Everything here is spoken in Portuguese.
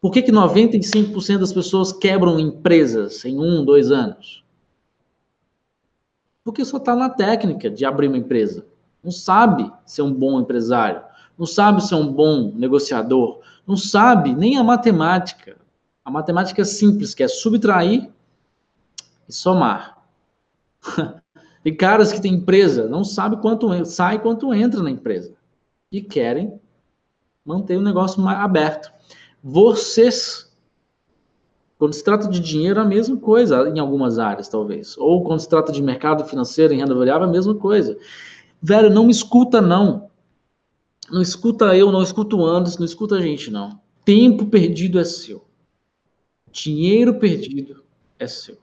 Por que, que 95% das pessoas quebram empresas em um, dois anos? Porque só está na técnica de abrir uma empresa. Não sabe ser um bom empresário, não sabe ser um bom negociador, não sabe nem a matemática. A matemática é simples, que é subtrair e somar. Tem caras que têm empresa, não sabe quanto sai quanto entra na empresa. E querem manter o negócio aberto. Vocês, quando se trata de dinheiro, é a mesma coisa, em algumas áreas, talvez. Ou quando se trata de mercado financeiro, em renda variável, é a mesma coisa. Velho, não me escuta, não. Não escuta eu, não escuta o Anderson, não escuta a gente, não. Tempo perdido é seu. Dinheiro perdido é seu.